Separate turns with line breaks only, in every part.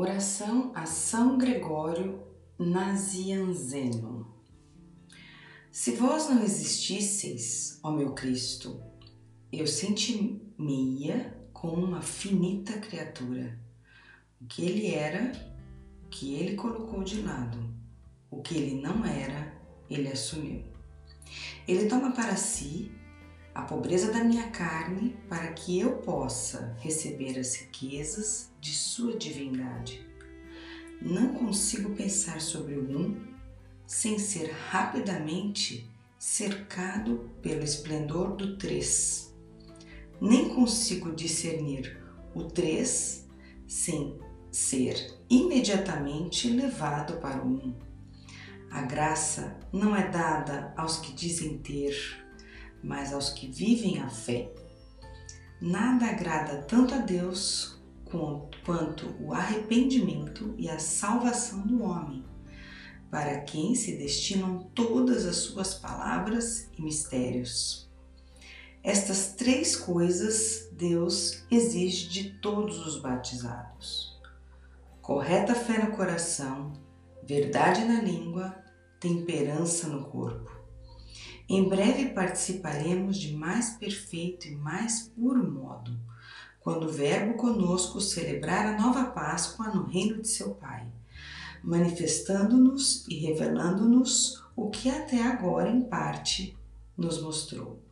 Oração a São Gregório Nazianzeno. Se vós não existisseis, ó meu Cristo, eu sentimia como uma finita criatura. O que ele era, que ele colocou de lado, o que ele não era, ele assumiu. Ele toma para si a pobreza da minha carne para que eu possa receber as riquezas de Sua divindade. Não consigo pensar sobre o um sem ser rapidamente cercado pelo esplendor do três. Nem consigo discernir o três sem ser imediatamente levado para o um. A graça não é dada aos que dizem ter, mas aos que vivem a fé. Nada agrada tanto a Deus quanto o arrependimento e a salvação do homem, para quem se destinam todas as suas palavras e mistérios. Estas três coisas Deus exige de todos os batizados: correta fé no coração, verdade na língua, temperança no corpo. Em breve participaremos de mais perfeito e mais puro modo, quando o Verbo conosco celebrar a nova Páscoa no reino de seu Pai, manifestando-nos e revelando-nos o que até agora, em parte, nos mostrou.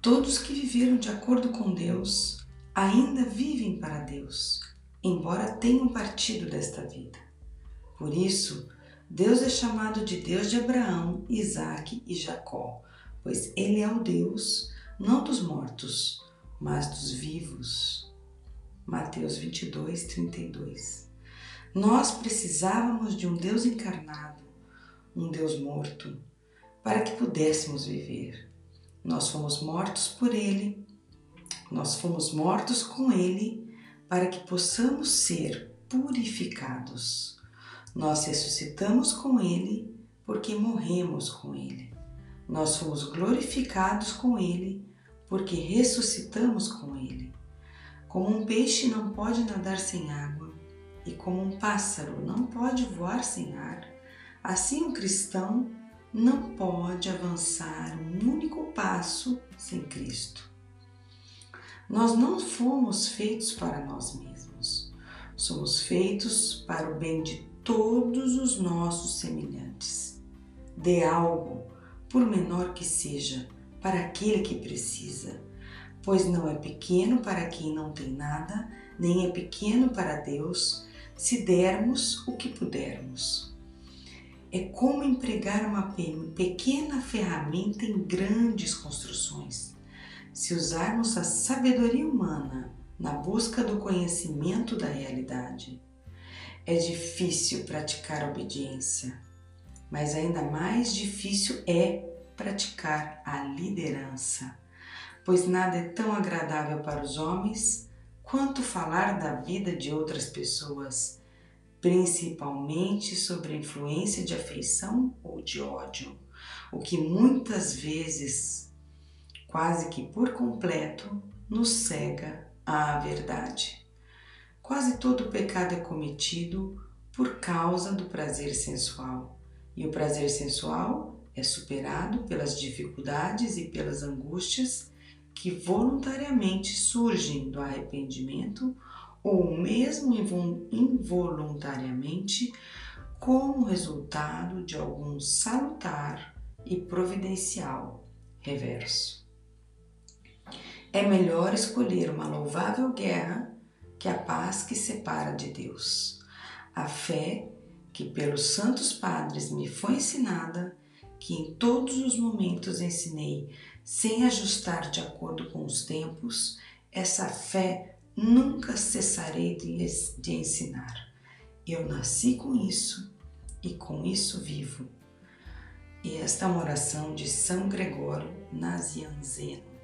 Todos que viveram de acordo com Deus ainda vivem para Deus, embora tenham partido desta vida. Por isso, Deus é chamado de Deus de Abraão, Isaque e Jacó, pois ele é o Deus não dos mortos, mas dos vivos. Mateus 22, 32. Nós precisávamos de um Deus encarnado, um Deus morto, para que pudéssemos viver. Nós fomos mortos por Ele, nós fomos mortos com Ele, para que possamos ser purificados. Nós ressuscitamos com Ele porque morremos com Ele. Nós fomos glorificados com Ele porque ressuscitamos com Ele. Como um peixe não pode nadar sem água e como um pássaro não pode voar sem ar, assim um cristão não pode avançar um único passo sem Cristo. Nós não fomos feitos para nós mesmos. Somos feitos para o bem de todos os nossos semelhantes. Dê algo, por menor que seja, para aquele que precisa, pois não é pequeno para quem não tem nada, nem é pequeno para Deus, se dermos o que pudermos. É como empregar uma pequena ferramenta em grandes construções. Se usarmos a sabedoria humana na busca do conhecimento da realidade, é difícil praticar obediência, mas ainda mais difícil é praticar a liderança, pois nada é tão agradável para os homens quanto falar da vida de outras pessoas, principalmente sobre a influência de afeição ou de ódio, o que muitas vezes, quase que por completo, nos cega à verdade. Quase todo pecado é cometido por causa do prazer sensual, e o prazer sensual é superado pelas dificuldades e pelas angústias que voluntariamente surgem do arrependimento ou mesmo involuntariamente como resultado de algum salutar e providencial reverso. É melhor escolher uma louvável guerra que a paz que separa de Deus. A fé que pelos santos padres me foi ensinada, que em todos os momentos ensinei sem ajustar de acordo com os tempos, essa fé nunca cessarei de, de ensinar. Eu nasci com isso e com isso vivo. E esta é uma oração de São Gregório Nazianzeno.